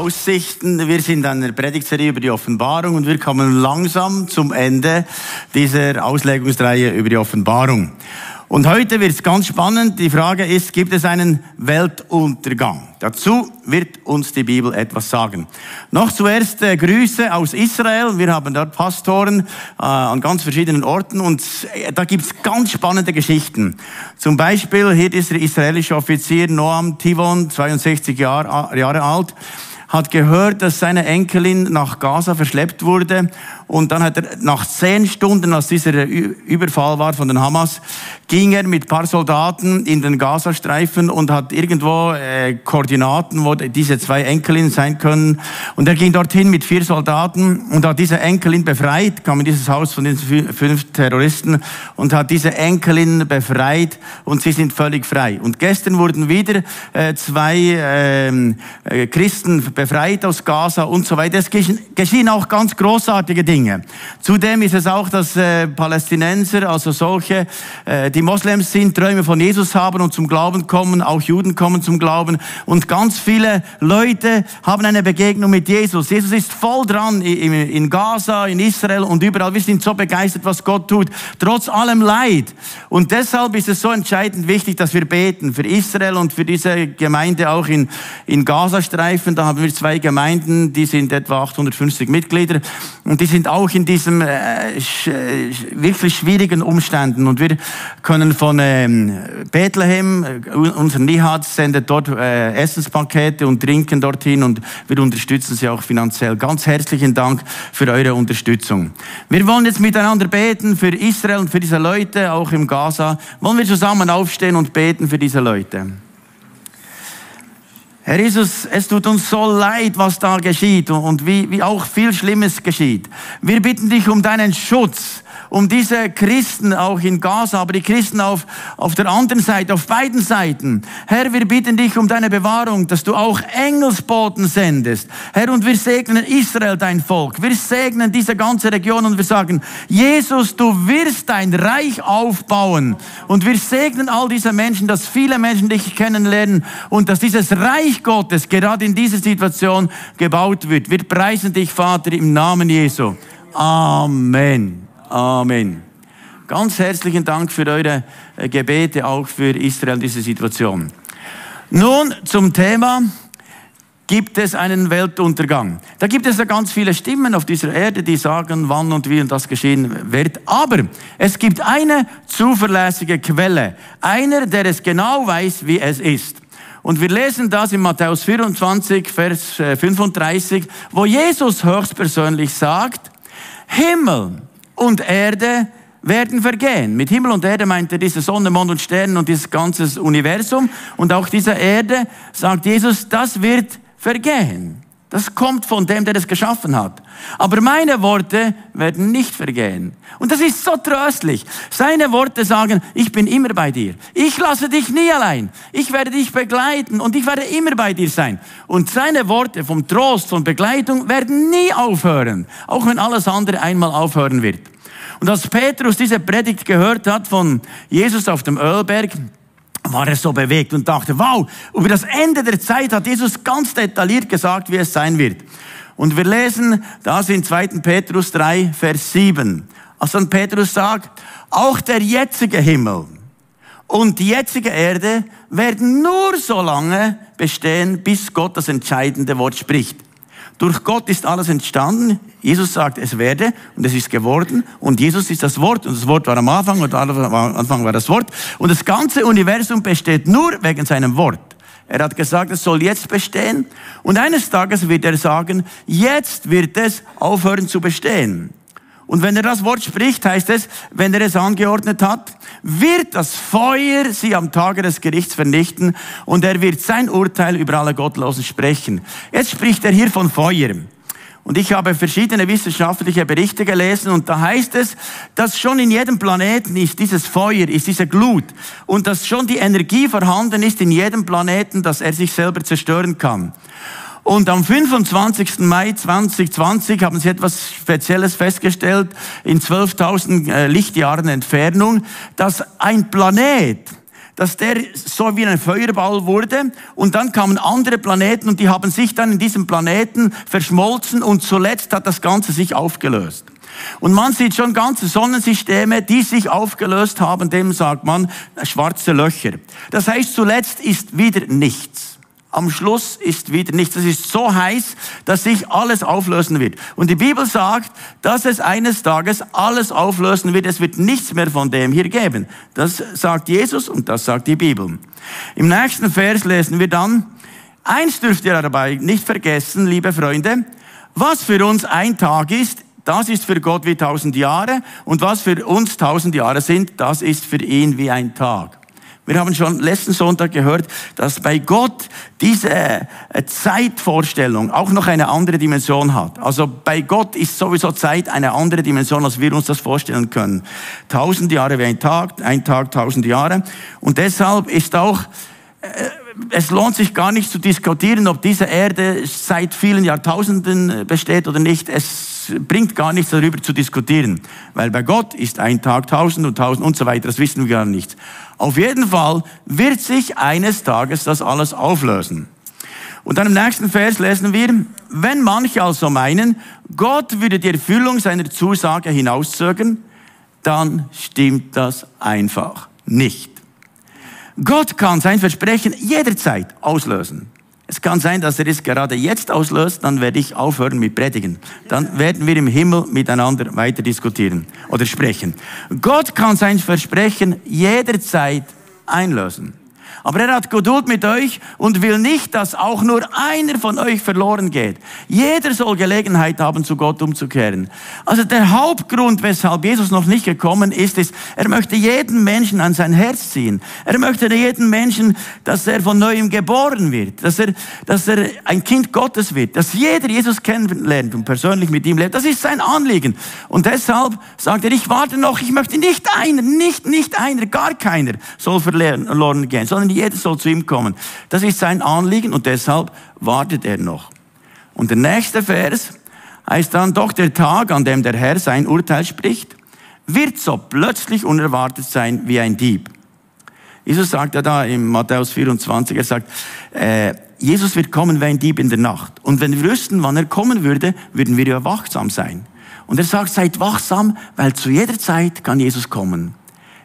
Aussichten. Wir sind an der Predigtserie über die Offenbarung und wir kommen langsam zum Ende dieser Auslegungsreihe über die Offenbarung. Und heute wird es ganz spannend. Die Frage ist, gibt es einen Weltuntergang? Dazu wird uns die Bibel etwas sagen. Noch zuerst äh, Grüße aus Israel. Wir haben dort Pastoren äh, an ganz verschiedenen Orten und äh, da es ganz spannende Geschichten. Zum Beispiel hier ist der israelische Offizier Noam Tivon, 62 Jahr, Jahre alt hat gehört, dass seine Enkelin nach Gaza verschleppt wurde und dann hat er nach zehn Stunden, als dieser Überfall war von den Hamas, ging er mit paar Soldaten in den Gazastreifen und hat irgendwo äh, Koordinaten, wo diese zwei Enkelinnen sein können. Und er ging dorthin mit vier Soldaten und hat diese Enkelin befreit, kam in dieses Haus von diesen fünf Terroristen und hat diese Enkelin befreit und sie sind völlig frei. Und gestern wurden wieder äh, zwei ähm, äh, Christen befreit aus Gaza und so weiter. Es geschehen auch ganz großartige Dinge. Dinge. Zudem ist es auch, dass äh, Palästinenser, also solche, äh, die Moslems sind, Träume von Jesus haben und zum Glauben kommen, auch Juden kommen zum Glauben und ganz viele Leute haben eine Begegnung mit Jesus. Jesus ist voll dran in, in Gaza, in Israel und überall. Wir sind so begeistert, was Gott tut, trotz allem Leid. Und deshalb ist es so entscheidend wichtig, dass wir beten für Israel und für diese Gemeinde auch in, in Gazastreifen. Da haben wir zwei Gemeinden, die sind etwa 850 Mitglieder und die sind auch in diesen äh, sch, äh, wirklich schwierigen Umständen. Und wir können von ähm, Bethlehem, äh, unser Nihat sendet dort äh, Essenspakete und trinken dorthin und wir unterstützen sie auch finanziell. Ganz herzlichen Dank für eure Unterstützung. Wir wollen jetzt miteinander beten für Israel und für diese Leute, auch im Gaza. Wollen wir zusammen aufstehen und beten für diese Leute? Herr Jesus, es tut uns so leid, was da geschieht und wie, wie auch viel Schlimmes geschieht. Wir bitten dich um deinen Schutz um diese Christen auch in Gaza, aber die Christen auf, auf der anderen Seite, auf beiden Seiten. Herr, wir bitten dich um deine Bewahrung, dass du auch Engelsboten sendest. Herr, und wir segnen Israel, dein Volk. Wir segnen diese ganze Region und wir sagen, Jesus, du wirst dein Reich aufbauen. Und wir segnen all diese Menschen, dass viele Menschen dich kennenlernen und dass dieses Reich Gottes gerade in dieser Situation gebaut wird. Wir preisen dich, Vater, im Namen Jesu. Amen. Amen. Ganz herzlichen Dank für eure äh, Gebete, auch für Israel, diese Situation. Nun zum Thema, gibt es einen Weltuntergang? Da gibt es ja ganz viele Stimmen auf dieser Erde, die sagen, wann und wie und das geschehen wird. Aber es gibt eine zuverlässige Quelle. Einer, der es genau weiß, wie es ist. Und wir lesen das in Matthäus 24, Vers 35, äh, wo Jesus höchstpersönlich sagt, Himmel und Erde werden vergehen. Mit Himmel und Erde meint er diese Sonne, Mond und Sterne und dieses ganze Universum. Und auch diese Erde, sagt Jesus, das wird vergehen. Das kommt von dem, der es geschaffen hat. Aber meine Worte werden nicht vergehen. Und das ist so tröstlich. Seine Worte sagen, ich bin immer bei dir. Ich lasse dich nie allein. Ich werde dich begleiten und ich werde immer bei dir sein. Und seine Worte vom Trost, von Begleitung werden nie aufhören. Auch wenn alles andere einmal aufhören wird. Und als Petrus diese Predigt gehört hat von Jesus auf dem Ölberg, war er so bewegt und dachte, wow, über das Ende der Zeit hat Jesus ganz detailliert gesagt, wie es sein wird. Und wir lesen das in 2. Petrus 3, Vers 7. Als dann Petrus sagt, auch der jetzige Himmel und die jetzige Erde werden nur so lange bestehen, bis Gott das entscheidende Wort spricht. Durch Gott ist alles entstanden. Jesus sagt, es werde und es ist geworden. Und Jesus ist das Wort und das Wort war am Anfang und am Anfang war das Wort. Und das ganze Universum besteht nur wegen seinem Wort. Er hat gesagt, es soll jetzt bestehen. Und eines Tages wird er sagen, jetzt wird es aufhören zu bestehen. Und wenn er das Wort spricht, heißt es, wenn er es angeordnet hat, wird das Feuer sie am Tage des Gerichts vernichten und er wird sein Urteil über alle Gottlosen sprechen. Jetzt spricht er hier von Feuer. Und ich habe verschiedene wissenschaftliche Berichte gelesen und da heißt es, dass schon in jedem Planeten ist dieses Feuer, ist diese Glut und dass schon die Energie vorhanden ist in jedem Planeten, dass er sich selber zerstören kann. Und am 25. Mai 2020 haben sie etwas Spezielles festgestellt, in 12.000 äh, Lichtjahren Entfernung, dass ein Planet, dass der so wie ein Feuerball wurde und dann kamen andere Planeten und die haben sich dann in diesem Planeten verschmolzen und zuletzt hat das Ganze sich aufgelöst. Und man sieht schon ganze Sonnensysteme, die sich aufgelöst haben, dem sagt man schwarze Löcher. Das heißt, zuletzt ist wieder nichts. Am Schluss ist wieder nichts. Es ist so heiß, dass sich alles auflösen wird. Und die Bibel sagt, dass es eines Tages alles auflösen wird. Es wird nichts mehr von dem hier geben. Das sagt Jesus und das sagt die Bibel. Im nächsten Vers lesen wir dann, eins dürft ihr dabei nicht vergessen, liebe Freunde, was für uns ein Tag ist, das ist für Gott wie tausend Jahre und was für uns tausend Jahre sind, das ist für ihn wie ein Tag. Wir haben schon letzten Sonntag gehört, dass bei Gott diese äh, Zeitvorstellung auch noch eine andere Dimension hat. Also bei Gott ist sowieso Zeit eine andere Dimension, als wir uns das vorstellen können. Tausend Jahre wie ein Tag, ein Tag tausend Jahre. Und deshalb ist auch äh, es lohnt sich gar nicht zu diskutieren, ob diese Erde seit vielen Jahrtausenden besteht oder nicht. Es bringt gar nichts darüber zu diskutieren, weil bei Gott ist ein Tag tausend und tausend und so weiter, das wissen wir gar nicht. Auf jeden Fall wird sich eines Tages das alles auflösen. Und dann im nächsten Vers lesen wir, wenn manche also meinen, Gott würde die Erfüllung seiner Zusage hinauszögern, dann stimmt das einfach nicht. Gott kann sein Versprechen jederzeit auslösen. Es kann sein, dass er es gerade jetzt auslöst, dann werde ich aufhören mit Predigen. Dann werden wir im Himmel miteinander weiter diskutieren oder sprechen. Gott kann sein Versprechen jederzeit einlösen. Aber er hat Geduld mit euch und will nicht, dass auch nur einer von euch verloren geht. Jeder soll Gelegenheit haben, zu Gott umzukehren. Also der Hauptgrund, weshalb Jesus noch nicht gekommen ist, ist, er möchte jeden Menschen an sein Herz ziehen. Er möchte jeden Menschen, dass er von neuem geboren wird, dass er, dass er ein Kind Gottes wird, dass jeder Jesus kennenlernt und persönlich mit ihm lebt. Das ist sein Anliegen. Und deshalb sagt er, ich warte noch, ich möchte nicht einer, nicht, nicht einer, gar keiner soll verloren gehen, sondern jeder soll zu ihm kommen. Das ist sein Anliegen und deshalb wartet er noch. Und der nächste Vers heißt dann, doch der Tag, an dem der Herr sein Urteil spricht, wird so plötzlich unerwartet sein wie ein Dieb. Jesus sagt ja da im Matthäus 24, er sagt, äh, Jesus wird kommen wie ein Dieb in der Nacht. Und wenn wir wüssten, wann er kommen würde, würden wir ja wachsam sein. Und er sagt, seid wachsam, weil zu jeder Zeit kann Jesus kommen.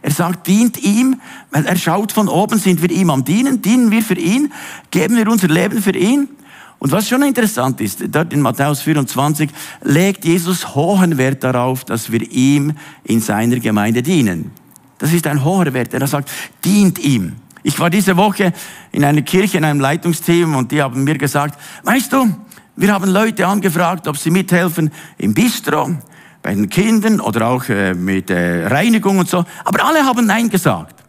Er sagt, dient ihm, weil er schaut von oben, sind wir ihm am Dienen, dienen wir für ihn, geben wir unser Leben für ihn. Und was schon interessant ist, dort in Matthäus 24 legt Jesus hohen Wert darauf, dass wir ihm in seiner Gemeinde dienen. Das ist ein hoher Wert. Er sagt, dient ihm. Ich war diese Woche in einer Kirche, in einem Leitungsteam und die haben mir gesagt, weißt du, wir haben Leute angefragt, ob sie mithelfen im Bistro, bei den Kindern oder auch äh, mit äh, Reinigung und so. Aber alle haben Nein gesagt.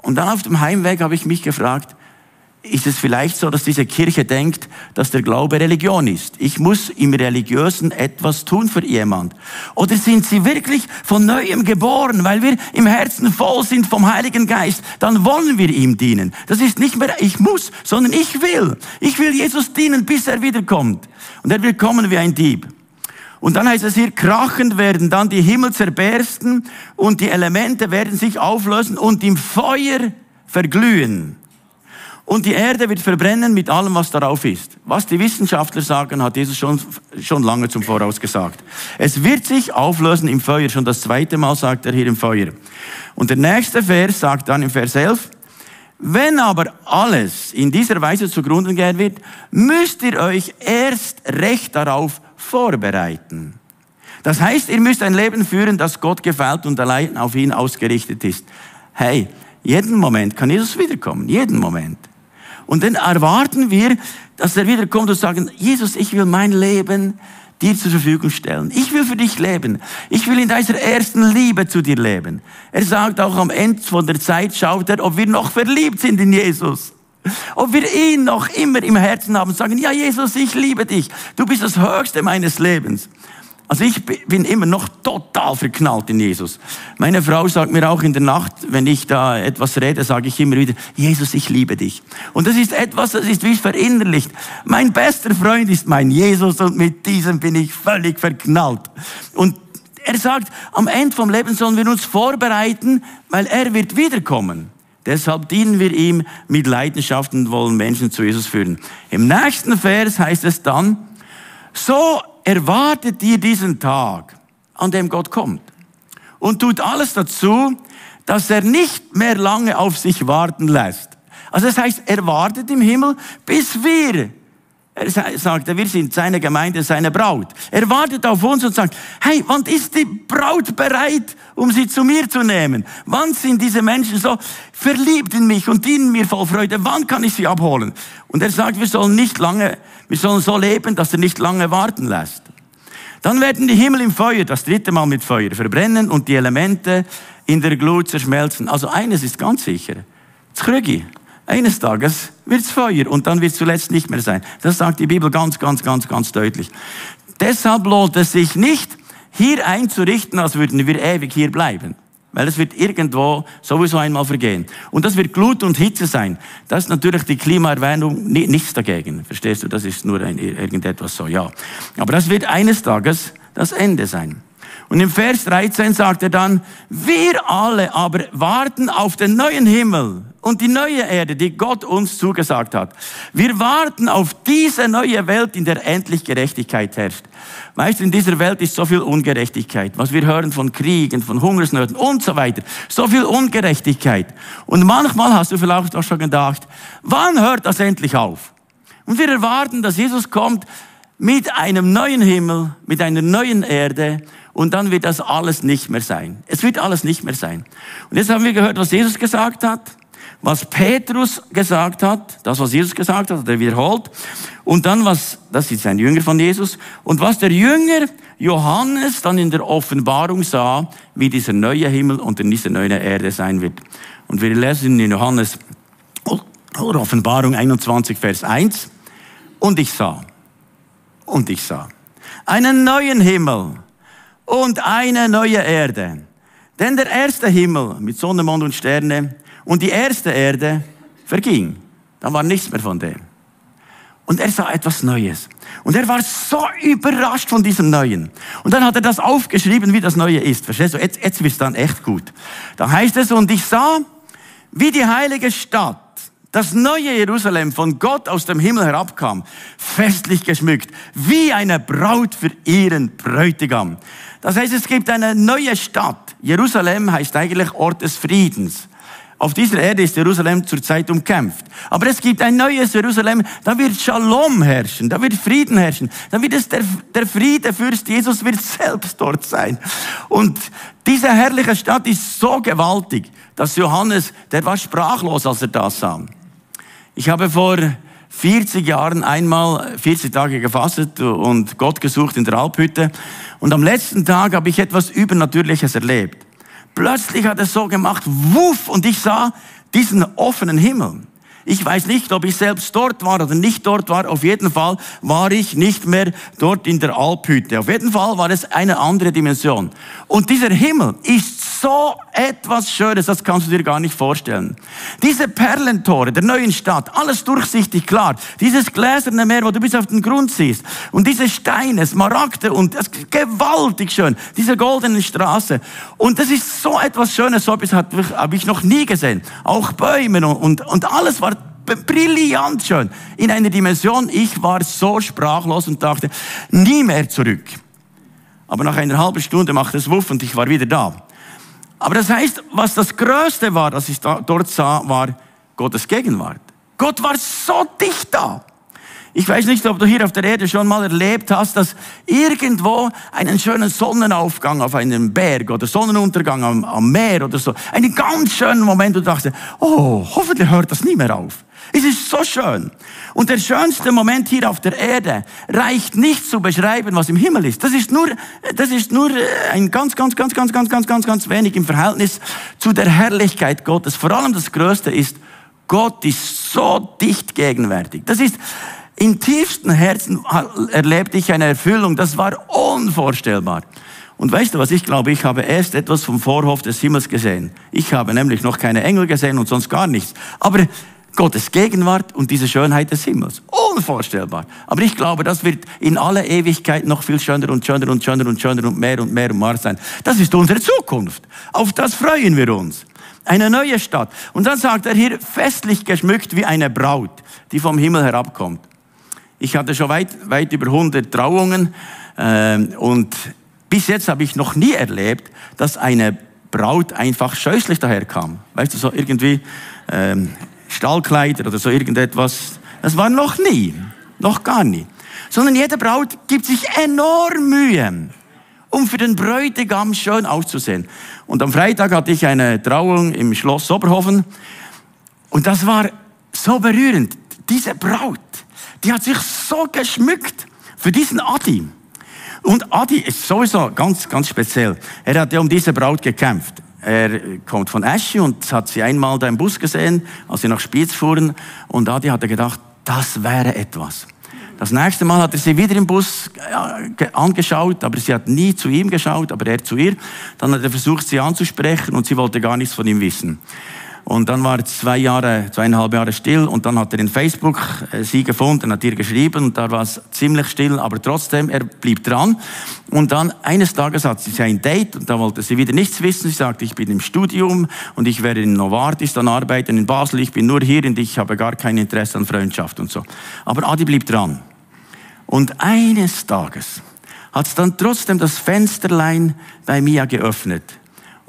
Und dann auf dem Heimweg habe ich mich gefragt, ist es vielleicht so, dass diese Kirche denkt, dass der Glaube Religion ist? Ich muss im Religiösen etwas tun für jemand. Oder sind sie wirklich von neuem geboren, weil wir im Herzen voll sind vom Heiligen Geist? Dann wollen wir ihm dienen. Das ist nicht mehr ich muss, sondern ich will. Ich will Jesus dienen, bis er wiederkommt. Und er will kommen wie ein Dieb. Und dann heißt es hier, krachend werden dann die Himmel zerbersten und die Elemente werden sich auflösen und im Feuer verglühen. Und die Erde wird verbrennen mit allem, was darauf ist. Was die Wissenschaftler sagen, hat Jesus schon, schon lange zum Voraus gesagt. Es wird sich auflösen im Feuer. Schon das zweite Mal sagt er hier im Feuer. Und der nächste Vers sagt dann im Vers 11, wenn aber alles in dieser Weise zugrunde gehen wird, müsst ihr euch erst recht darauf vorbereiten. Das heißt, ihr müsst ein Leben führen, das Gott gefällt und allein auf ihn ausgerichtet ist. Hey, jeden Moment kann Jesus wiederkommen, jeden Moment. Und dann erwarten wir, dass er wiederkommt und sagen, Jesus, ich will mein Leben dir zur Verfügung stellen. Ich will für dich leben. Ich will in dieser ersten Liebe zu dir leben. Er sagt auch am Ende von der Zeit, schaut er, ob wir noch verliebt sind in Jesus. Ob wir ihn noch immer im Herzen haben, sagen, ja Jesus, ich liebe dich. Du bist das Höchste meines Lebens. Also ich bin immer noch total verknallt in Jesus. Meine Frau sagt mir auch in der Nacht, wenn ich da etwas rede, sage ich immer wieder, Jesus, ich liebe dich. Und das ist etwas, das ist wie verinnerlicht. Mein bester Freund ist mein Jesus und mit diesem bin ich völlig verknallt. Und er sagt, am Ende vom Leben sollen wir uns vorbereiten, weil er wird wiederkommen. Deshalb dienen wir ihm mit Leidenschaft und wollen Menschen zu Jesus führen. Im nächsten Vers heißt es dann, so erwartet ihr diesen Tag, an dem Gott kommt und tut alles dazu, dass er nicht mehr lange auf sich warten lässt. Also das heißt, er wartet im Himmel, bis wir er sagt, wir sind seine Gemeinde, seine Braut. Er wartet auf uns und sagt, hey, wann ist die Braut bereit, um sie zu mir zu nehmen? Wann sind diese Menschen so verliebt in mich und dienen mir voll Freude? Wann kann ich sie abholen? Und er sagt, wir sollen nicht lange, wir sollen so leben, dass er nicht lange warten lässt. Dann werden die Himmel im Feuer, das dritte Mal mit Feuer, verbrennen und die Elemente in der Glut zerschmelzen. Also eines ist ganz sicher. Zkrügi, eines Tages wird's Feuer und dann wird zuletzt nicht mehr sein. Das sagt die Bibel ganz, ganz, ganz, ganz deutlich. Deshalb lohnt es sich nicht, hier einzurichten, als würden wir ewig hier bleiben. Weil es wird irgendwo sowieso einmal vergehen. Und das wird Glut und Hitze sein. Das ist natürlich die Klimaerwärmung nichts dagegen. Verstehst du? Das ist nur ein, irgendetwas so, ja. Aber das wird eines Tages das Ende sein. Und im Vers 13 sagt er dann, wir alle aber warten auf den neuen Himmel und die neue Erde, die Gott uns zugesagt hat. Wir warten auf diese neue Welt, in der endlich Gerechtigkeit herrscht. Weißt du, in dieser Welt ist so viel Ungerechtigkeit. Was wir hören von Kriegen, von Hungersnöten und so weiter. So viel Ungerechtigkeit. Und manchmal hast du vielleicht auch schon gedacht, wann hört das endlich auf? Und wir erwarten, dass Jesus kommt mit einem neuen Himmel, mit einer neuen Erde und dann wird das alles nicht mehr sein. Es wird alles nicht mehr sein. Und jetzt haben wir gehört, was Jesus gesagt hat, was Petrus gesagt hat, das, was Jesus gesagt hat, hat er wiederholt. Und dann was, das ist ein Jünger von Jesus, und was der Jünger Johannes dann in der Offenbarung sah, wie dieser neue Himmel und diese neue Erde sein wird. Und wir lesen in Johannes Offenbarung 21, Vers 1. Und ich sah, und ich sah, einen neuen Himmel und eine neue Erde. Denn der erste Himmel mit Sonne, Mond und Sterne und die erste Erde verging. Da war nichts mehr von dem. Und er sah etwas Neues. Und er war so überrascht von diesem Neuen. Und dann hat er das aufgeschrieben, wie das Neue ist. Verstehst du? Jetzt, jetzt wird es dann echt gut. Da heißt es, und ich sah, wie die heilige Stadt, das neue Jerusalem von Gott aus dem Himmel herabkam, festlich geschmückt, wie eine Braut für ihren Bräutigam. Das heißt, es gibt eine neue Stadt. Jerusalem heißt eigentlich Ort des Friedens. Auf dieser Erde ist Jerusalem zurzeit umkämpft. Aber es gibt ein neues Jerusalem, da wird Shalom herrschen, da wird Frieden herrschen, da wird es der, der Friedefürst Jesus wird selbst dort sein. Und diese herrliche Stadt ist so gewaltig, dass Johannes, der war sprachlos, als er das sah. Ich habe vor 40 Jahren einmal 40 Tage gefastet und Gott gesucht in der Alphütte. Und am letzten Tag habe ich etwas Übernatürliches erlebt. Plötzlich hat es so gemacht, wuff, und ich sah diesen offenen Himmel. Ich weiß nicht, ob ich selbst dort war oder nicht dort war. Auf jeden Fall war ich nicht mehr dort in der Alphütte. Auf jeden Fall war es eine andere Dimension. Und dieser Himmel ist so etwas Schönes, das kannst du dir gar nicht vorstellen. Diese Perlentore der neuen Stadt, alles durchsichtig klar. Dieses gläserne Meer, wo du bis auf den Grund siehst. Und diese Steine, Smaragde und das gewaltig schön. Diese goldene Straße. Und das ist so etwas Schönes, so etwas habe ich noch nie gesehen. Auch Bäume und, und, und alles war brillant schön. In einer Dimension, ich war so sprachlos und dachte, nie mehr zurück. Aber nach einer halben Stunde machte es Wuff und ich war wieder da. Aber das heißt, was das Größte war, das ich dort sah, war Gottes Gegenwart. Gott war so dicht da. Ich weiß nicht, ob du hier auf der Erde schon mal erlebt hast, dass irgendwo einen schönen Sonnenaufgang auf einem Berg oder Sonnenuntergang am, am Meer oder so, einen ganz schönen Moment, du dachtest, oh, hoffentlich hört das nie mehr auf. Es ist so schön. Und der schönste Moment hier auf der Erde reicht nicht zu beschreiben, was im Himmel ist. Das ist nur, das ist nur ein ganz, ganz, ganz, ganz, ganz, ganz, ganz, ganz wenig im Verhältnis zu der Herrlichkeit Gottes. Vor allem das Größte ist, Gott ist so dicht gegenwärtig. Das ist, im tiefsten Herzen erlebte ich eine Erfüllung, das war unvorstellbar. Und weißt du was, ich glaube, ich habe erst etwas vom Vorhof des Himmels gesehen. Ich habe nämlich noch keine Engel gesehen und sonst gar nichts. Aber Gottes Gegenwart und diese Schönheit des Himmels. Unvorstellbar. Aber ich glaube, das wird in aller Ewigkeit noch viel schöner und schöner und schöner und schöner und mehr und mehr und mehr sein. Das ist unsere Zukunft. Auf das freuen wir uns. Eine neue Stadt. Und dann sagt er hier, festlich geschmückt wie eine Braut, die vom Himmel herabkommt. Ich hatte schon weit, weit über 100 Trauungen äh, und bis jetzt habe ich noch nie erlebt, dass eine Braut einfach scheußlich daherkam. Weißt du, so irgendwie ähm, Stallkleider oder so irgendetwas. Das war noch nie, noch gar nie. Sondern jede Braut gibt sich enorm Mühe, um für den Bräutigam schön auszusehen. Und am Freitag hatte ich eine Trauung im Schloss Oberhofen und das war so berührend. Diese Braut, die hat sich so geschmückt für diesen Adi. Und Adi ist sowieso ganz, ganz speziell. Er hat ja um diese Braut gekämpft. Er kommt von Esche und hat sie einmal da im Bus gesehen, als sie nach Spiez fuhren. Und Adi hat gedacht, das wäre etwas. Das nächste Mal hat er sie wieder im Bus angeschaut, aber sie hat nie zu ihm geschaut, aber er zu ihr. Dann hat er versucht, sie anzusprechen und sie wollte gar nichts von ihm wissen. Und dann war er zwei Jahre, zweieinhalb Jahre still und dann hat er in Facebook äh, sie gefunden, hat ihr geschrieben und da war es ziemlich still, aber trotzdem, er blieb dran. Und dann eines Tages hat sie ein Date und da wollte sie wieder nichts wissen. Sie sagte, ich bin im Studium und ich werde in Novartis dann arbeiten in Basel. Ich bin nur hier und ich habe gar kein Interesse an Freundschaft und so. Aber Adi blieb dran. Und eines Tages hat es dann trotzdem das Fensterlein bei Mia geöffnet.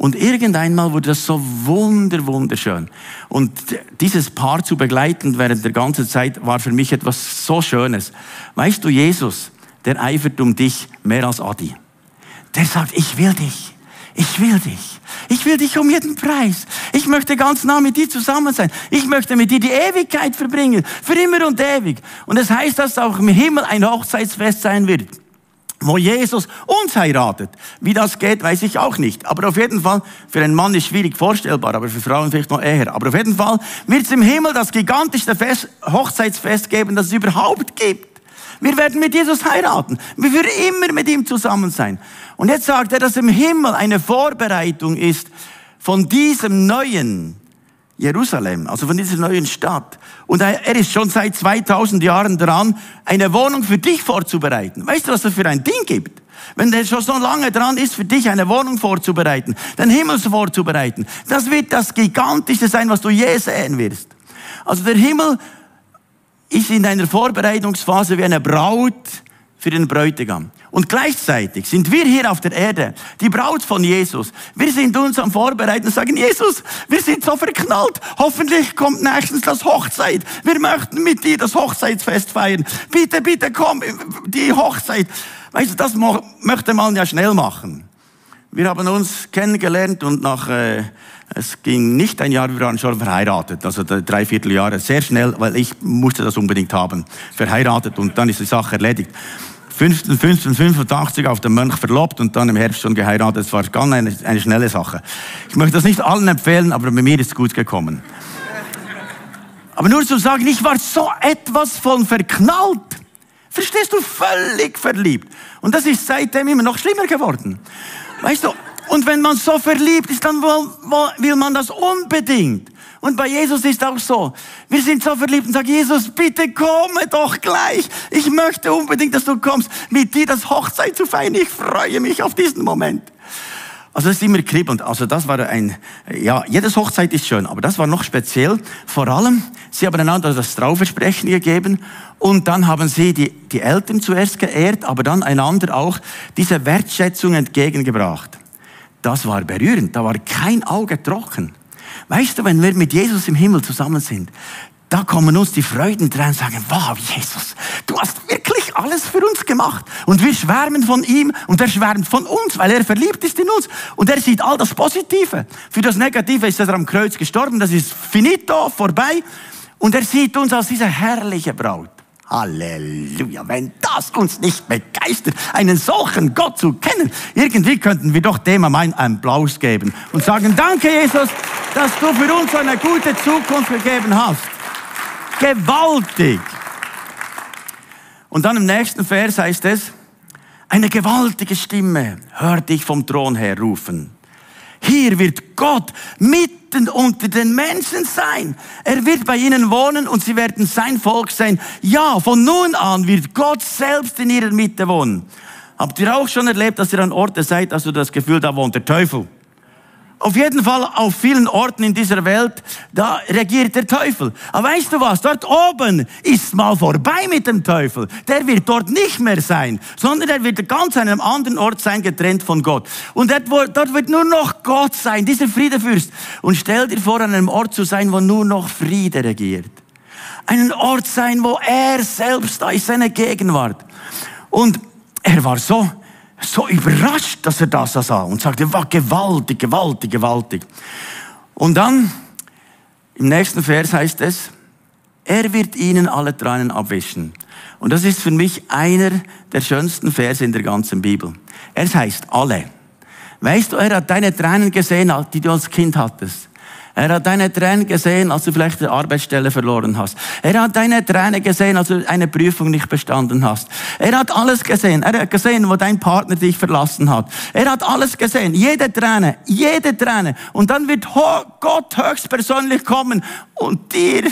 Und irgendeinmal wurde das so wunder, wunderschön. Und dieses Paar zu begleiten während der ganzen Zeit war für mich etwas so Schönes. Weißt du, Jesus, der eifert um dich mehr als Adi. Der sagt, ich will dich. Ich will dich. Ich will dich um jeden Preis. Ich möchte ganz nah mit dir zusammen sein. Ich möchte mit dir die Ewigkeit verbringen. Für immer und ewig. Und es das heißt, dass auch im Himmel ein Hochzeitsfest sein wird wo Jesus uns heiratet. Wie das geht, weiß ich auch nicht. Aber auf jeden Fall, für einen Mann ist schwierig vorstellbar, aber für Frauen vielleicht noch eher. Aber auf jeden Fall wird es im Himmel das gigantischste Fest, Hochzeitsfest geben, das es überhaupt gibt. Wir werden mit Jesus heiraten. Wir werden immer mit ihm zusammen sein. Und jetzt sagt er, dass im Himmel eine Vorbereitung ist von diesem neuen Jerusalem, also von dieser neuen Stadt. Und er ist schon seit 2000 Jahren dran, eine Wohnung für dich vorzubereiten. Weißt du, was das für ein Ding gibt? Wenn der schon so lange dran ist, für dich eine Wohnung vorzubereiten, den Himmel vorzubereiten, das wird das Gigantische sein, was du je sehen wirst. Also der Himmel ist in einer Vorbereitungsphase wie eine Braut für den Bräutigam. Und gleichzeitig sind wir hier auf der Erde, die Braut von Jesus. Wir sind uns am Vorbereiten und sagen, Jesus, wir sind so verknallt. Hoffentlich kommt nächstens das Hochzeit. Wir möchten mit dir das Hochzeitsfest feiern. Bitte, bitte komm, die Hochzeit. Weißt du, das möchte man ja schnell machen. Wir haben uns kennengelernt und nach, äh, es ging nicht ein Jahr, wir waren schon verheiratet, also drei Vierteljahre, sehr schnell, weil ich musste das unbedingt haben, verheiratet und dann ist die Sache erledigt. 15, 15, 85 auf den Mönch verlobt und dann im Herbst schon geheiratet. Das war ganz eine, eine schnelle Sache. Ich möchte das nicht allen empfehlen, aber bei mir ist es gut gekommen. Aber nur zu sagen, ich war so etwas von verknallt. Verstehst du? Völlig verliebt. Und das ist seitdem immer noch schlimmer geworden. Weißt du? Und wenn man so verliebt ist, dann will man das unbedingt. Und bei Jesus ist auch so. Wir sind so verliebt und sagen, Jesus, bitte komme doch gleich. Ich möchte unbedingt, dass du kommst, mit dir das Hochzeit zu feiern. Ich freue mich auf diesen Moment. Also das ist immer kribbelnd. Also das war ein, ja, jedes Hochzeit ist schön, aber das war noch speziell. Vor allem, sie haben einander das Trauversprechen gegeben und dann haben sie die, die Eltern zuerst geehrt, aber dann einander auch diese Wertschätzung entgegengebracht. Das war berührend, da war kein Auge trocken. Weißt du, wenn wir mit Jesus im Himmel zusammen sind, da kommen uns die Freuden dran und sagen, wow, Jesus, du hast wirklich alles für uns gemacht. Und wir schwärmen von ihm und er schwärmt von uns, weil er verliebt ist in uns. Und er sieht all das Positive. Für das Negative ist er am Kreuz gestorben, das ist finito, vorbei. Und er sieht uns als diese herrliche Braut. Halleluja, wenn das uns nicht begeistert, einen solchen Gott zu kennen. Irgendwie könnten wir doch dem einen Applaus geben und sagen, danke Jesus, dass du für uns eine gute Zukunft gegeben hast. Gewaltig. Und dann im nächsten Vers heißt es, eine gewaltige Stimme hört dich vom Thron her rufen. Hier wird Gott mitten unter den Menschen sein. Er wird bei ihnen wohnen und sie werden sein Volk sein. Ja, von nun an wird Gott selbst in ihrer Mitte wohnen. Habt ihr auch schon erlebt, dass ihr an Orte seid, dass du das Gefühl, da wohnt der Teufel? Auf jeden Fall auf vielen Orten in dieser Welt, da regiert der Teufel. Aber weißt du was? Dort oben ist mal vorbei mit dem Teufel. Der wird dort nicht mehr sein, sondern er wird ganz an einem anderen Ort sein, getrennt von Gott. Und dort wird nur noch Gott sein, dieser Friedefürst. Und stell dir vor, an einem Ort zu sein, wo nur noch Friede regiert. Einen Ort sein, wo er selbst da ist, seine Gegenwart. Und er war so so überrascht, dass er das sah und sagte, war gewaltig, gewaltig, gewaltig. Und dann, im nächsten Vers heißt es, er wird ihnen alle Tränen abwischen. Und das ist für mich einer der schönsten Verse in der ganzen Bibel. Er heißt alle. Weißt du, er hat deine Tränen gesehen, die du als Kind hattest. Er hat deine Tränen gesehen, als du vielleicht eine Arbeitsstelle verloren hast. Er hat deine Tränen gesehen, als du eine Prüfung nicht bestanden hast. Er hat alles gesehen. Er hat gesehen, wo dein Partner dich verlassen hat. Er hat alles gesehen. Jede Träne, jede Träne. Und dann wird Gott höchstpersönlich kommen und dir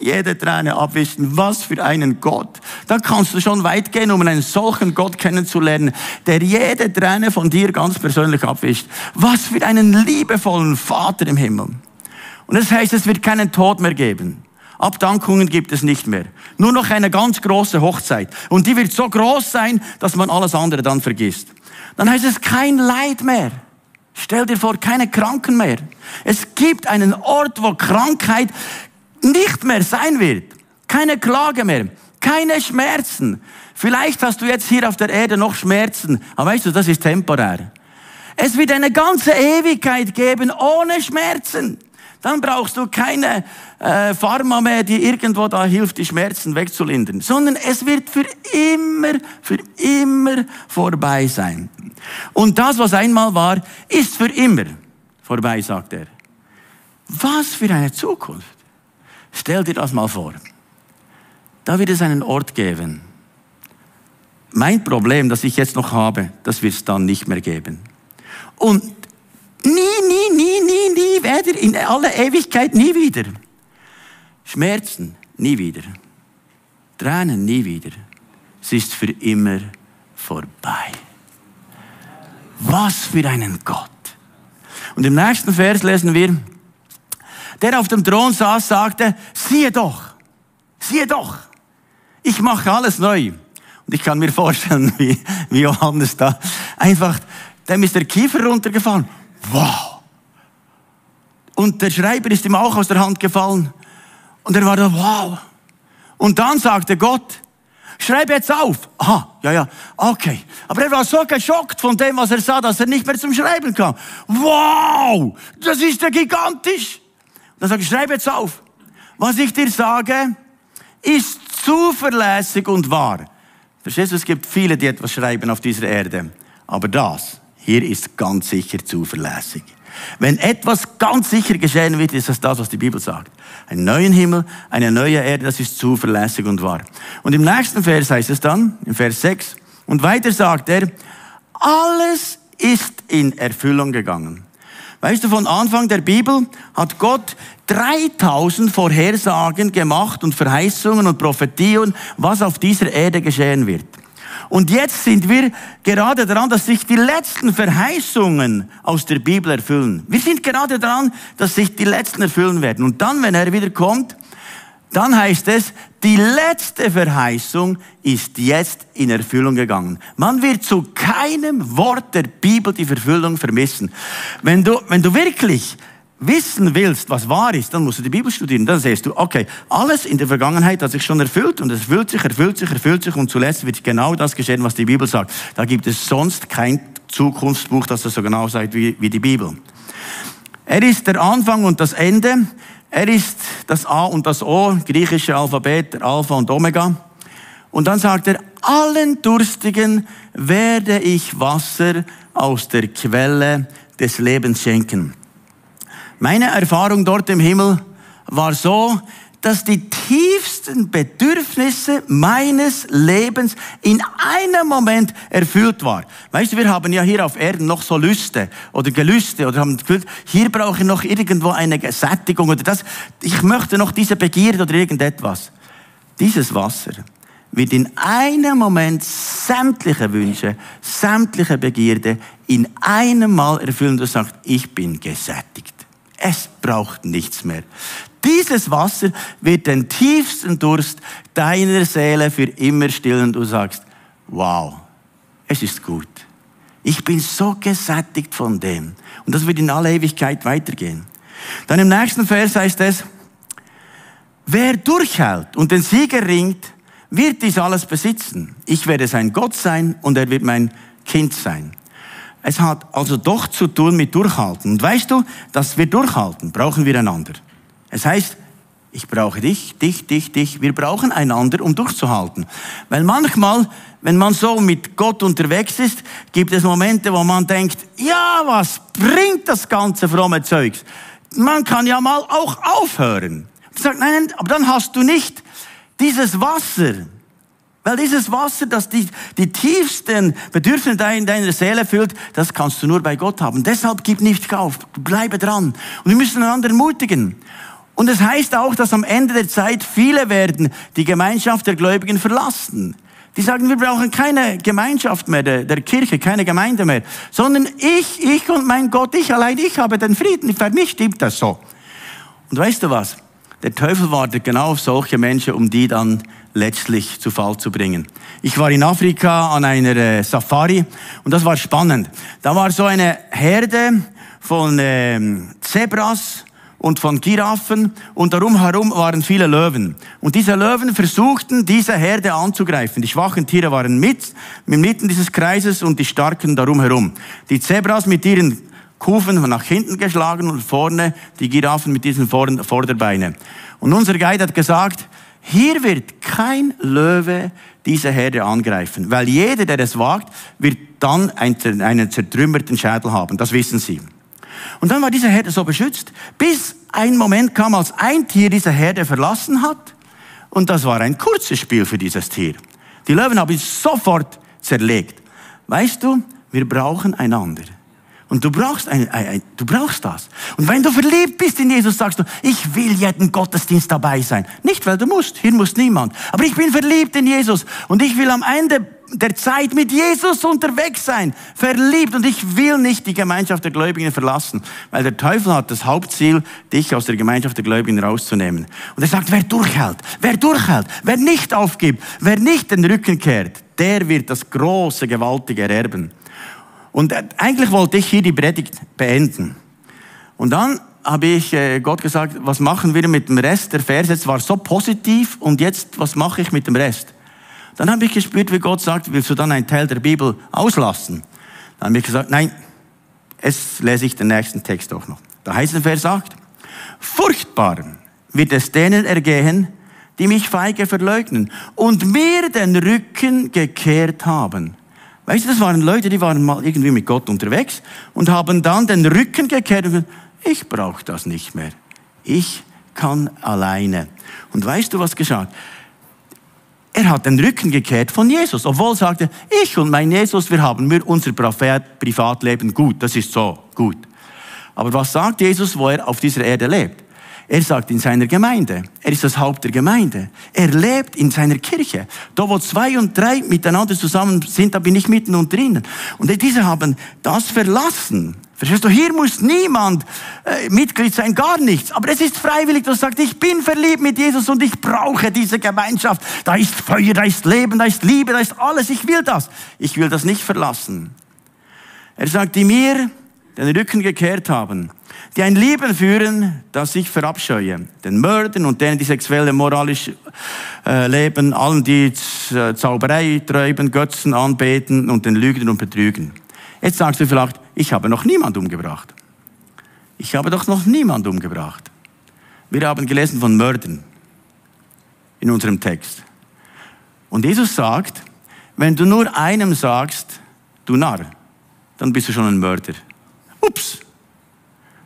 jede Träne abwischen. Was für einen Gott. Da kannst du schon weit gehen, um einen solchen Gott kennenzulernen, der jede Träne von dir ganz persönlich abwischt. Was für einen liebevollen Vater im Himmel. Und das heißt, es wird keinen Tod mehr geben. Abdankungen gibt es nicht mehr. Nur noch eine ganz große Hochzeit. Und die wird so groß sein, dass man alles andere dann vergisst. Dann heißt es kein Leid mehr. Stell dir vor, keine Kranken mehr. Es gibt einen Ort, wo Krankheit nicht mehr sein wird. Keine Klage mehr, keine Schmerzen. Vielleicht hast du jetzt hier auf der Erde noch Schmerzen, aber weißt du, das ist temporär. Es wird eine ganze Ewigkeit geben ohne Schmerzen. Dann brauchst du keine äh, Pharma mehr, die irgendwo da hilft, die Schmerzen wegzulindern, sondern es wird für immer, für immer vorbei sein. Und das, was einmal war, ist für immer vorbei, sagt er. Was für eine Zukunft. Stell dir das mal vor. Da wird es einen Ort geben. Mein Problem, das ich jetzt noch habe, das wird es dann nicht mehr geben. Und nie, nie, nie, nie, nie wieder, in aller Ewigkeit nie wieder. Schmerzen, nie wieder. Tränen, nie wieder. Es ist für immer vorbei. Was für einen Gott. Und im nächsten Vers lesen wir, der auf dem Thron saß, sagte, siehe doch, siehe doch, ich mache alles neu. Und ich kann mir vorstellen, wie, wie Johannes da einfach, dem ist der Kiefer runtergefallen. Wow. Und der Schreiber ist ihm auch aus der Hand gefallen. Und er war da, wow. Und dann sagte Gott, schreib jetzt auf. Aha, ja, ja, okay. Aber er war so geschockt von dem, was er sah, dass er nicht mehr zum Schreiben kam. Wow, das ist ja gigantisch. Dann sage ich, schreibe jetzt auf. Was ich dir sage, ist zuverlässig und wahr. Verstehst du, es gibt viele, die etwas schreiben auf dieser Erde. Aber das hier ist ganz sicher zuverlässig. Wenn etwas ganz sicher geschehen wird, ist das das, was die Bibel sagt. Einen neuen Himmel, eine neue Erde, das ist zuverlässig und wahr. Und im nächsten Vers heißt es dann, im Vers 6, und weiter sagt er, alles ist in Erfüllung gegangen. Weißt du, von Anfang der Bibel hat Gott 3000 Vorhersagen gemacht und Verheißungen und Prophetien, was auf dieser Erde geschehen wird. Und jetzt sind wir gerade daran, dass sich die letzten Verheißungen aus der Bibel erfüllen. Wir sind gerade daran, dass sich die letzten erfüllen werden. Und dann, wenn er wieder kommt, dann heißt es, die letzte Verheißung ist jetzt in Erfüllung gegangen. Man wird zu keinem Wort der Bibel die Verfüllung vermissen. Wenn du, wenn du wirklich wissen willst, was wahr ist, dann musst du die Bibel studieren. Dann siehst du, okay, alles in der Vergangenheit hat sich schon erfüllt und es erfüllt sich, erfüllt sich, erfüllt sich und zuletzt wird genau das geschehen, was die Bibel sagt. Da gibt es sonst kein Zukunftsbuch, das das so genau sagt wie, wie die Bibel. Er ist der Anfang und das Ende. Er ist das A und das O, griechische Alphabet, Alpha und Omega. Und dann sagt er, allen Durstigen werde ich Wasser aus der Quelle des Lebens schenken. Meine Erfahrung dort im Himmel war so, dass die tiefsten Bedürfnisse meines Lebens in einem Moment erfüllt war. Weißt du, wir haben ja hier auf Erden noch so Lüste oder Gelüste oder haben gefühlt, hier brauche ich noch irgendwo eine Sättigung oder das. Ich möchte noch diese Begierde oder irgendetwas. Dieses Wasser wird in einem Moment sämtliche Wünsche, sämtliche Begierde in einem Mal erfüllen. Du sagst, ich bin gesättigt. Es braucht nichts mehr. Dieses Wasser wird den tiefsten Durst deiner Seele für immer stillen. Du sagst, wow, es ist gut. Ich bin so gesättigt von dem. Und das wird in alle Ewigkeit weitergehen. Dann im nächsten Vers heißt es, wer durchhält und den Sieger ringt, wird dies alles besitzen. Ich werde sein Gott sein und er wird mein Kind sein. Es hat also doch zu tun mit Durchhalten. Und weißt du, dass wir durchhalten, brauchen wir einander. Es heißt, ich brauche dich, dich, dich, dich. Wir brauchen einander, um durchzuhalten. Weil manchmal, wenn man so mit Gott unterwegs ist, gibt es Momente, wo man denkt, ja, was bringt das ganze fromme Zeugs? Man kann ja mal auch aufhören. Und sagt, nein, aber dann hast du nicht dieses Wasser. Weil dieses Wasser, das die, die tiefsten Bedürfnisse deiner Seele füllt, das kannst du nur bei Gott haben. Deshalb gib nicht auf, bleibe dran. Und wir müssen einander ermutigen. Und es heißt auch, dass am Ende der Zeit viele werden die Gemeinschaft der Gläubigen verlassen. Die sagen, wir brauchen keine Gemeinschaft mehr der, der, Kirche, keine Gemeinde mehr, sondern ich, ich und mein Gott, ich allein, ich habe den Frieden. Für mich stimmt das so. Und weißt du was? Der Teufel wartet genau auf solche Menschen, um die dann letztlich zu Fall zu bringen. Ich war in Afrika an einer äh, Safari und das war spannend. Da war so eine Herde von ähm, Zebras und von Giraffen und darum herum waren viele Löwen. Und diese Löwen versuchten, diese Herde anzugreifen. Die schwachen Tiere waren mit, mitten dieses Kreises und die starken darum herum. Die Zebras mit ihren Kufen nach hinten geschlagen und vorne die Giraffen mit diesen Vorderbeinen. Und unser Guide hat gesagt, hier wird kein Löwe diese Herde angreifen, weil jeder, der es wagt, wird dann einen zertrümmerten Schädel haben. Das wissen sie. Und dann war diese Herde so beschützt, bis ein Moment kam, als ein Tier diese Herde verlassen hat. Und das war ein kurzes Spiel für dieses Tier. Die Löwen haben es sofort zerlegt. Weißt du, wir brauchen einander. Und du brauchst, ein, ein, ein, du brauchst das. Und wenn du verliebt bist in Jesus, sagst du, ich will jeden Gottesdienst dabei sein. Nicht, weil du musst. Hier muss niemand. Aber ich bin verliebt in Jesus. Und ich will am Ende der Zeit mit Jesus unterwegs sein. Verliebt. Und ich will nicht die Gemeinschaft der Gläubigen verlassen. Weil der Teufel hat das Hauptziel, dich aus der Gemeinschaft der Gläubigen rauszunehmen. Und er sagt, wer durchhält, wer durchhält, wer nicht aufgibt, wer nicht den Rücken kehrt, der wird das große, gewaltige ererben. Und eigentlich wollte ich hier die Predigt beenden. Und dann habe ich äh, Gott gesagt, was machen wir mit dem Rest? Der Vers jetzt war so positiv und jetzt, was mache ich mit dem Rest? Dann habe ich gespürt, wie Gott sagt, willst du dann einen Teil der Bibel auslassen? Dann habe ich gesagt, nein, es lese ich den nächsten Text auch noch. Da heißt es, Vers sagt, furchtbar wird es denen ergehen, die mich feige verleugnen und mir den Rücken gekehrt haben. Weißt du, das waren Leute, die waren mal irgendwie mit Gott unterwegs und haben dann den Rücken gekehrt und gesagt, ich brauche das nicht mehr. Ich kann alleine. Und weißt du, was geschah? Er hat den Rücken gekehrt von Jesus, obwohl sagte, ich und mein Jesus, wir haben mir unser Privatleben gut, das ist so gut. Aber was sagt Jesus, wo er auf dieser Erde lebt? Er sagt in seiner Gemeinde. Er ist das Haupt der Gemeinde. Er lebt in seiner Kirche. Da, wo zwei und drei miteinander zusammen sind, da bin ich mitten und drinnen. Und diese haben das verlassen. Verstehst du? Hier muss niemand äh, Mitglied sein, gar nichts. Aber es ist freiwillig. Du sagst, ich bin verliebt mit Jesus und ich brauche diese Gemeinschaft. Da ist Feuer, da ist Leben, da ist Liebe, da ist alles. Ich will das. Ich will das nicht verlassen. Er sagt, die mir den Rücken gekehrt haben, die ein Leben führen, das ich verabscheue. Den Mördern und denen, die sexuell moralisch äh, leben, allen, die äh, Zauberei treiben, Götzen anbeten und den Lügen und Betrügen. Jetzt sagst du vielleicht, ich habe noch niemand umgebracht. Ich habe doch noch niemand umgebracht. Wir haben gelesen von Mördern in unserem Text. Und Jesus sagt, wenn du nur einem sagst, du Narr, dann bist du schon ein Mörder. Ups.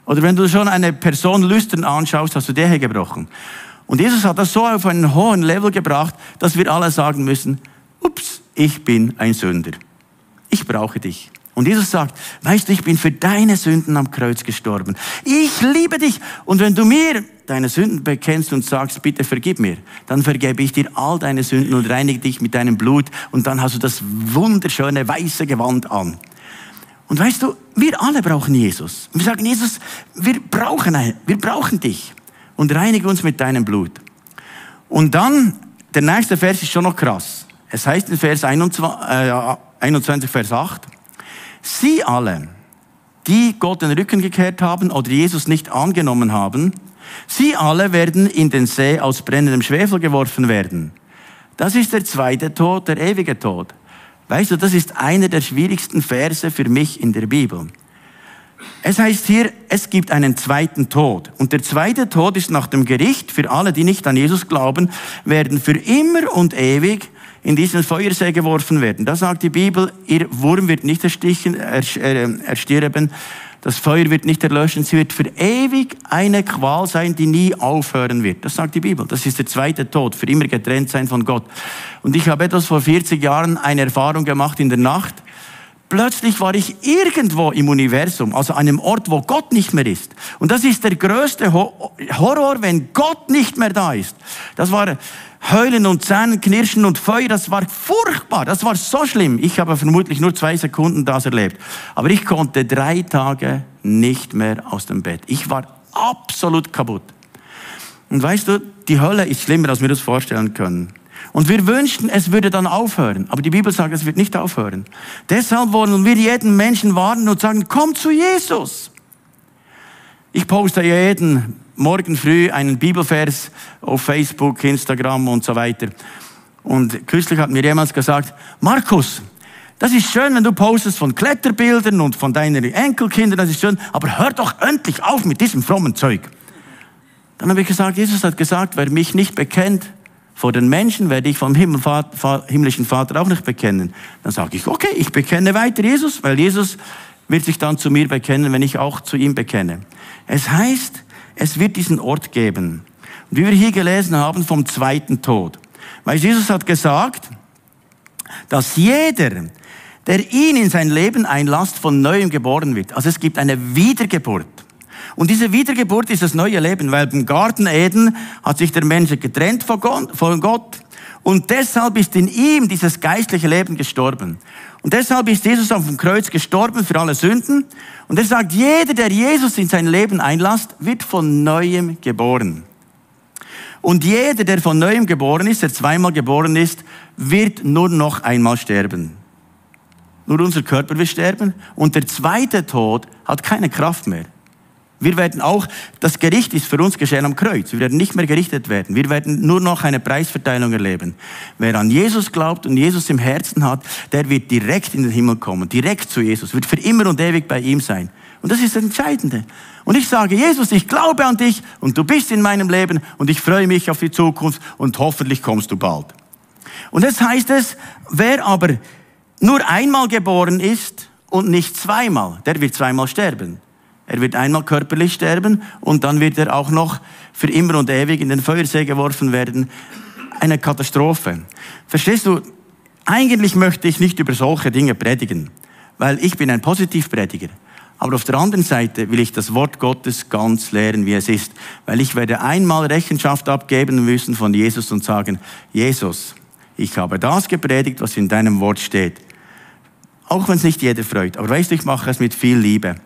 Oder wenn du schon eine Person lüstern anschaust, hast du der gebrochen. Und Jesus hat das so auf einen hohen Level gebracht, dass wir alle sagen müssen, ups, ich bin ein Sünder. Ich brauche dich. Und Jesus sagt, weißt du, ich bin für deine Sünden am Kreuz gestorben. Ich liebe dich. Und wenn du mir deine Sünden bekennst und sagst, bitte vergib mir, dann vergebe ich dir all deine Sünden und reinige dich mit deinem Blut und dann hast du das wunderschöne weiße Gewand an. Und weißt du, wir alle brauchen Jesus. Und wir sagen, Jesus, wir brauchen, wir brauchen dich und reinige uns mit deinem Blut. Und dann, der nächste Vers ist schon noch krass. Es heißt in Vers 21, äh, 21 Vers 8, Sie alle, die Gott den Rücken gekehrt haben oder Jesus nicht angenommen haben, sie alle werden in den See aus brennendem Schwefel geworfen werden. Das ist der zweite Tod, der ewige Tod. Weißt du, das ist einer der schwierigsten Verse für mich in der Bibel. Es heißt hier, es gibt einen zweiten Tod. Und der zweite Tod ist nach dem Gericht für alle, die nicht an Jesus glauben, werden für immer und ewig in diesen Feuersee geworfen werden. Da sagt die Bibel, ihr Wurm wird nicht erstichen, äh, erstirben, das Feuer wird nicht erlöschen, sie wird für ewig eine Qual sein, die nie aufhören wird. Das sagt die Bibel. Das ist der zweite Tod, für immer getrennt sein von Gott. Und ich habe etwas vor 40 Jahren eine Erfahrung gemacht in der Nacht. Plötzlich war ich irgendwo im Universum, also einem Ort, wo Gott nicht mehr ist. Und das ist der größte Horror, wenn Gott nicht mehr da ist. Das war Heulen und Zähnen, Knirschen und Feuer, das war furchtbar, das war so schlimm. Ich habe vermutlich nur zwei Sekunden das erlebt. Aber ich konnte drei Tage nicht mehr aus dem Bett. Ich war absolut kaputt. Und weißt du, die Hölle ist schlimmer, als wir das vorstellen können. Und wir wünschten, es würde dann aufhören. Aber die Bibel sagt, es wird nicht aufhören. Deshalb wollen wir jeden Menschen warnen und sagen, komm zu Jesus. Ich poste jeden morgen früh einen Bibelvers auf Facebook, Instagram und so weiter. Und kürzlich hat mir jemand gesagt, Markus, das ist schön, wenn du postest von Kletterbildern und von deinen Enkelkindern, das ist schön, aber hör doch endlich auf mit diesem frommen Zeug. Dann habe ich gesagt, Jesus hat gesagt, wer mich nicht bekennt vor den Menschen, werde ich vom himmlischen Vater auch nicht bekennen. Dann sage ich, okay, ich bekenne weiter Jesus, weil Jesus wird sich dann zu mir bekennen, wenn ich auch zu ihm bekenne. Es heißt, es wird diesen Ort geben. Und wie wir hier gelesen haben vom zweiten Tod. Weil Jesus hat gesagt, dass jeder, der ihn in sein Leben einlasst, von neuem geboren wird. Also es gibt eine Wiedergeburt. Und diese Wiedergeburt ist das neue Leben, weil im Garten Eden hat sich der Mensch getrennt von Gott und deshalb ist in ihm dieses geistliche Leben gestorben. Und deshalb ist Jesus auf dem Kreuz gestorben für alle Sünden. Und er sagt, jeder, der Jesus in sein Leben einlasst, wird von neuem geboren. Und jeder, der von neuem geboren ist, der zweimal geboren ist, wird nur noch einmal sterben. Nur unser Körper wird sterben und der zweite Tod hat keine Kraft mehr. Wir werden auch, das Gericht ist für uns geschehen am Kreuz. Wir werden nicht mehr gerichtet werden. Wir werden nur noch eine Preisverteilung erleben. Wer an Jesus glaubt und Jesus im Herzen hat, der wird direkt in den Himmel kommen, direkt zu Jesus, wird für immer und ewig bei ihm sein. Und das ist das Entscheidende. Und ich sage, Jesus, ich glaube an dich und du bist in meinem Leben und ich freue mich auf die Zukunft und hoffentlich kommst du bald. Und jetzt heißt es, wer aber nur einmal geboren ist und nicht zweimal, der wird zweimal sterben. Er wird einmal körperlich sterben und dann wird er auch noch für immer und ewig in den Feuersee geworfen werden. Eine Katastrophe. Verstehst du? Eigentlich möchte ich nicht über solche Dinge predigen, weil ich bin ein Positivprediger. Aber auf der anderen Seite will ich das Wort Gottes ganz lehren, wie es ist, weil ich werde einmal Rechenschaft abgeben müssen von Jesus und sagen, Jesus, ich habe das gepredigt, was in deinem Wort steht. Auch wenn es nicht jeder freut. Aber weißt du, ich mache es mit viel Liebe.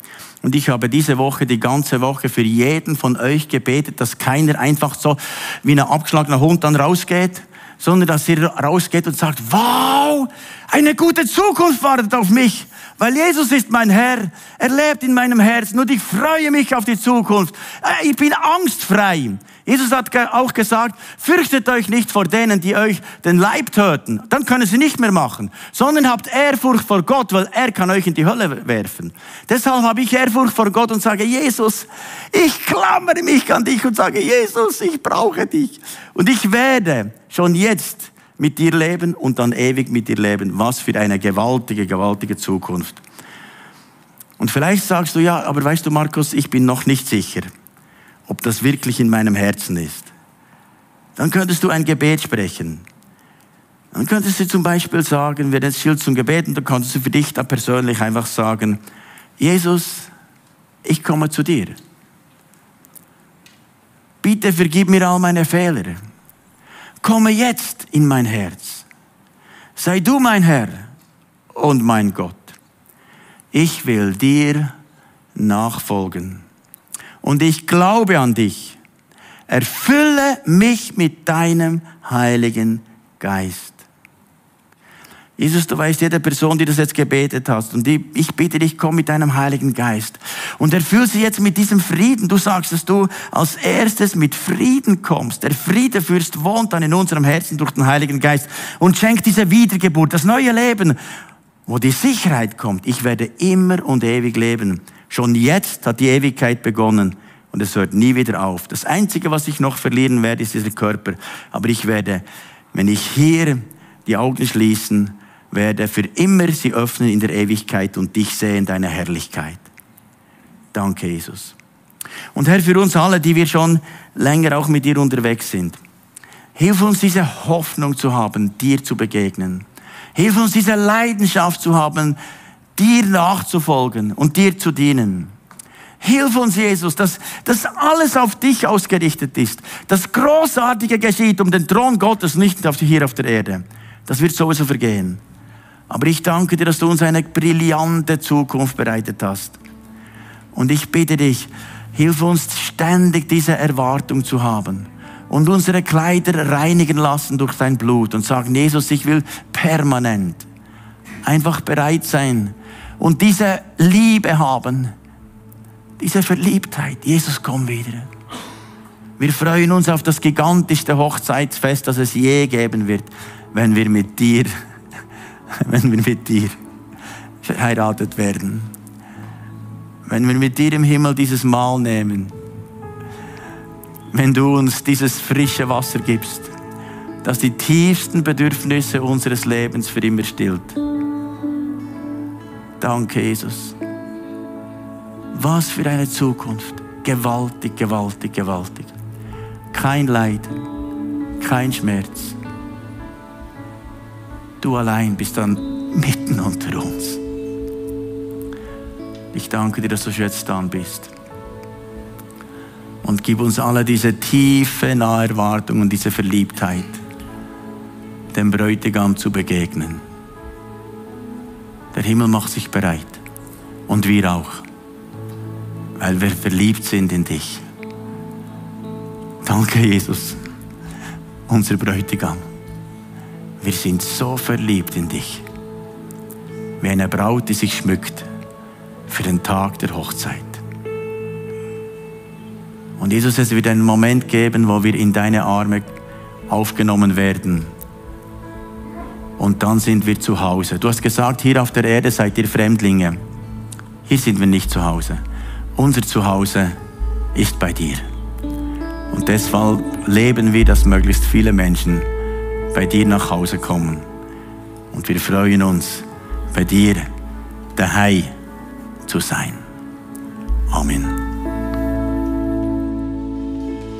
Und ich habe diese Woche, die ganze Woche für jeden von euch gebetet, dass keiner einfach so wie ein abgeschlagener Hund dann rausgeht, sondern dass ihr rausgeht und sagt, wow, eine gute Zukunft wartet auf mich, weil Jesus ist mein Herr, er lebt in meinem Herzen und ich freue mich auf die Zukunft. Äh, ich bin angstfrei. Jesus hat auch gesagt, fürchtet euch nicht vor denen, die euch den Leib töten. Dann können sie nicht mehr machen. Sondern habt Ehrfurcht vor Gott, weil er kann euch in die Hölle werfen. Deshalb habe ich Ehrfurcht vor Gott und sage, Jesus, ich klammere mich an dich und sage, Jesus, ich brauche dich. Und ich werde schon jetzt mit dir leben und dann ewig mit dir leben. Was für eine gewaltige, gewaltige Zukunft. Und vielleicht sagst du, ja, aber weißt du, Markus, ich bin noch nicht sicher ob das wirklich in meinem Herzen ist. Dann könntest du ein Gebet sprechen. Dann könntest du zum Beispiel sagen, wir jetzt Schild zum Gebet und dann kannst du für dich da persönlich einfach sagen, Jesus, ich komme zu dir. Bitte vergib mir all meine Fehler. Komme jetzt in mein Herz. Sei du mein Herr und mein Gott. Ich will dir nachfolgen. Und ich glaube an dich. Erfülle mich mit deinem Heiligen Geist. Jesus, du weißt, jede Person, die das jetzt gebetet hast, und die, ich bitte dich, komm mit deinem Heiligen Geist und erfüll sie jetzt mit diesem Frieden. Du sagst, dass du als erstes mit Frieden kommst. Der Friedefürst wohnt dann in unserem Herzen durch den Heiligen Geist und schenkt diese Wiedergeburt, das neue Leben, wo die Sicherheit kommt. Ich werde immer und ewig leben. Schon jetzt hat die Ewigkeit begonnen und es hört nie wieder auf. Das Einzige, was ich noch verlieren werde, ist dieser Körper. Aber ich werde, wenn ich hier die Augen schließen, werde für immer sie öffnen in der Ewigkeit und dich sehen, deine Herrlichkeit. Danke, Jesus. Und Herr, für uns alle, die wir schon länger auch mit dir unterwegs sind, hilf uns diese Hoffnung zu haben, dir zu begegnen. Hilf uns diese Leidenschaft zu haben, dir nachzufolgen und dir zu dienen. Hilf uns, Jesus, dass, dass alles auf dich ausgerichtet ist. Das Großartige geschieht um den Thron Gottes, nicht hier auf der Erde. Das wird sowieso vergehen. Aber ich danke dir, dass du uns eine brillante Zukunft bereitet hast. Und ich bitte dich, hilf uns ständig diese Erwartung zu haben und unsere Kleider reinigen lassen durch dein Blut und sagen, Jesus, ich will permanent einfach bereit sein und diese Liebe haben, diese Verliebtheit. Jesus, komm wieder. Wir freuen uns auf das gigantischste Hochzeitsfest, das es je geben wird, wenn wir mit dir wenn wir mit dir verheiratet werden. Wenn wir mit dir im Himmel dieses Mahl nehmen. Wenn du uns dieses frische Wasser gibst, das die tiefsten Bedürfnisse unseres Lebens für immer stillt. Danke, Jesus. Was für eine Zukunft. Gewaltig, gewaltig, gewaltig. Kein Leid, kein Schmerz Du allein bist dann mitten unter uns. Ich danke dir, dass du jetzt da bist. Und gib uns alle diese tiefe Naherwartung und diese Verliebtheit, dem Bräutigam zu begegnen. Der Himmel macht sich bereit und wir auch, weil wir verliebt sind in dich. Danke, Jesus, unser Bräutigam. Wir sind so verliebt in dich. Wie eine Braut, die sich schmückt für den Tag der Hochzeit. Und Jesus, es wird einen Moment geben, wo wir in deine Arme aufgenommen werden. Und dann sind wir zu Hause. Du hast gesagt, hier auf der Erde seid ihr Fremdlinge. Hier sind wir nicht zu Hause. Unser Zuhause ist bei dir. Und deshalb leben wir, dass möglichst viele Menschen bei dir nach Hause kommen. Und wir freuen uns, bei dir daheim zu sein. Amen.